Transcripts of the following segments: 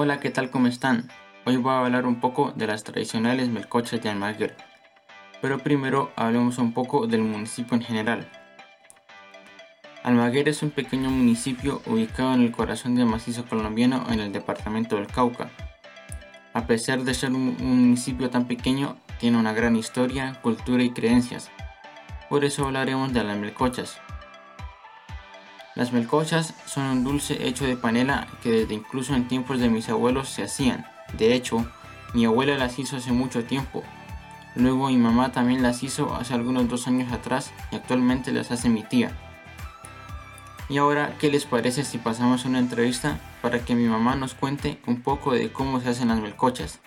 Hola, ¿qué tal? ¿Cómo están? Hoy voy a hablar un poco de las tradicionales melcochas de Almaguer. Pero primero hablemos un poco del municipio en general. Almaguer es un pequeño municipio ubicado en el corazón del macizo colombiano en el departamento del Cauca. A pesar de ser un municipio tan pequeño, tiene una gran historia, cultura y creencias. Por eso hablaremos de las melcochas. Las melcochas son un dulce hecho de panela que desde incluso en tiempos de mis abuelos se hacían. De hecho, mi abuela las hizo hace mucho tiempo. Luego mi mamá también las hizo hace algunos dos años atrás y actualmente las hace mi tía. Y ahora, ¿qué les parece si pasamos una entrevista para que mi mamá nos cuente un poco de cómo se hacen las melcochas?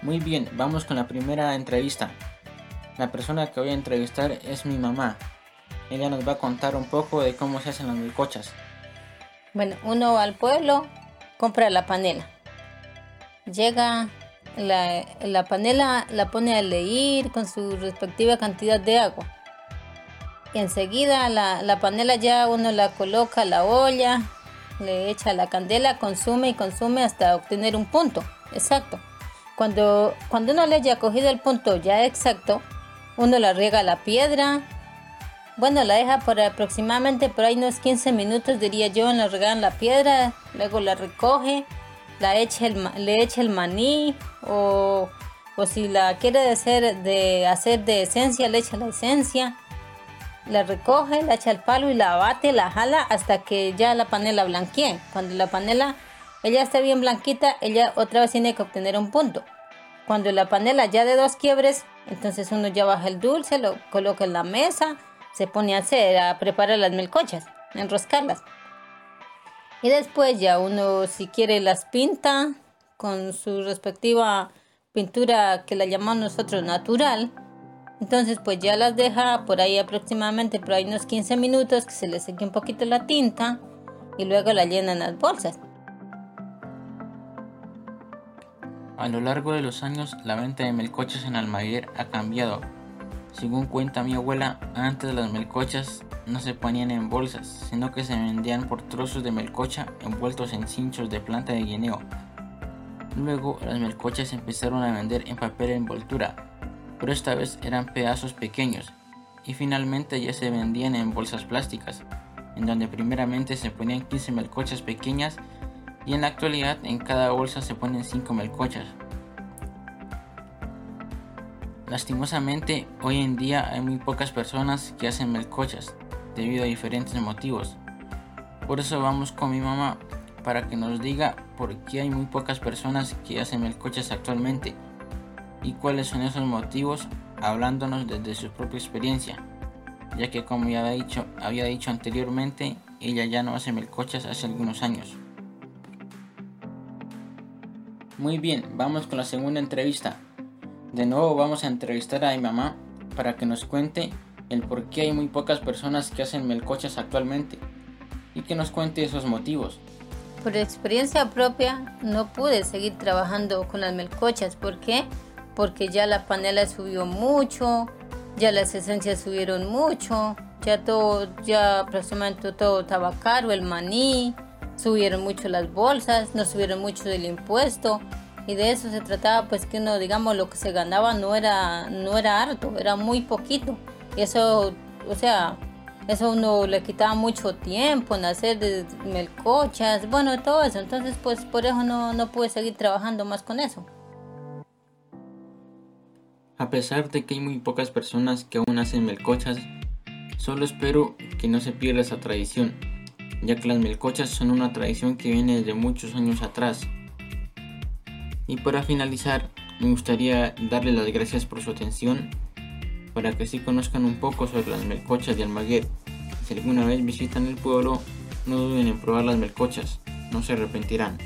Muy bien, vamos con la primera entrevista. La persona que voy a entrevistar es mi mamá. Ella nos va a contar un poco de cómo se hacen las melcochas. Bueno, uno va al pueblo, compra la panela. Llega, la, la panela la pone a leer con su respectiva cantidad de agua. Y enseguida la, la panela ya uno la coloca a la olla, le echa la candela, consume y consume hasta obtener un punto exacto. Cuando, cuando uno le haya cogido el punto ya exacto, uno la riega la piedra. Bueno, la deja por aproximadamente por ahí unos 15 minutos, diría yo, en la regada en la piedra. Luego la recoge, la echa el, le echa el maní o, o si la quiere hacer de, hacer de esencia, le echa la esencia. La recoge, la echa al palo y la bate, la jala hasta que ya la panela blanquee. Cuando la panela ella está bien blanquita, ella otra vez tiene que obtener un punto. Cuando la panela ya de dos quiebres, entonces uno ya baja el dulce, lo coloca en la mesa, se pone a hacer, a preparar las melcochas, enroscarlas. Y después ya uno si quiere las pinta con su respectiva pintura que la llamamos nosotros natural. Entonces pues ya las deja por ahí aproximadamente por ahí unos 15 minutos que se le seque un poquito la tinta y luego la llenan las bolsas. A lo largo de los años, la venta de melcochas en Almaguer ha cambiado. Según cuenta mi abuela, antes las melcochas no se ponían en bolsas, sino que se vendían por trozos de melcocha envueltos en cinchos de planta de guineo. Luego las melcochas empezaron a vender en papel envoltura, pero esta vez eran pedazos pequeños, y finalmente ya se vendían en bolsas plásticas, en donde primeramente se ponían 15 melcochas pequeñas y en la actualidad en cada bolsa se ponen 5 melcochas. Lastimosamente, hoy en día hay muy pocas personas que hacen melcochas debido a diferentes motivos. Por eso vamos con mi mamá para que nos diga por qué hay muy pocas personas que hacen melcochas actualmente y cuáles son esos motivos hablándonos desde su propia experiencia, ya que como ya había dicho, anteriormente, ella ya no hace melcochas hace algunos años. Muy bien, vamos con la segunda entrevista. De nuevo vamos a entrevistar a mi mamá para que nos cuente el por qué hay muy pocas personas que hacen melcochas actualmente y que nos cuente esos motivos. Por experiencia propia no pude seguir trabajando con las melcochas. ¿Por qué? Porque ya la panela subió mucho, ya las esencias subieron mucho, ya todo, ya aproximadamente todo estaba caro, el maní, subieron mucho las bolsas, no subieron mucho del impuesto y de eso se trataba pues que uno digamos lo que se ganaba no era no era harto, era muy poquito. Y eso o sea eso uno le quitaba mucho tiempo en hacer de melcochas, bueno todo eso, entonces pues por eso no, no pude seguir trabajando más con eso. A pesar de que hay muy pocas personas que aún hacen melcochas, solo espero que no se pierda esa tradición ya que las melcochas son una tradición que viene desde muchos años atrás. Y para finalizar, me gustaría darles las gracias por su atención, para que así conozcan un poco sobre las melcochas de Almaguer. Si alguna vez visitan el pueblo, no duden en probar las melcochas, no se arrepentirán.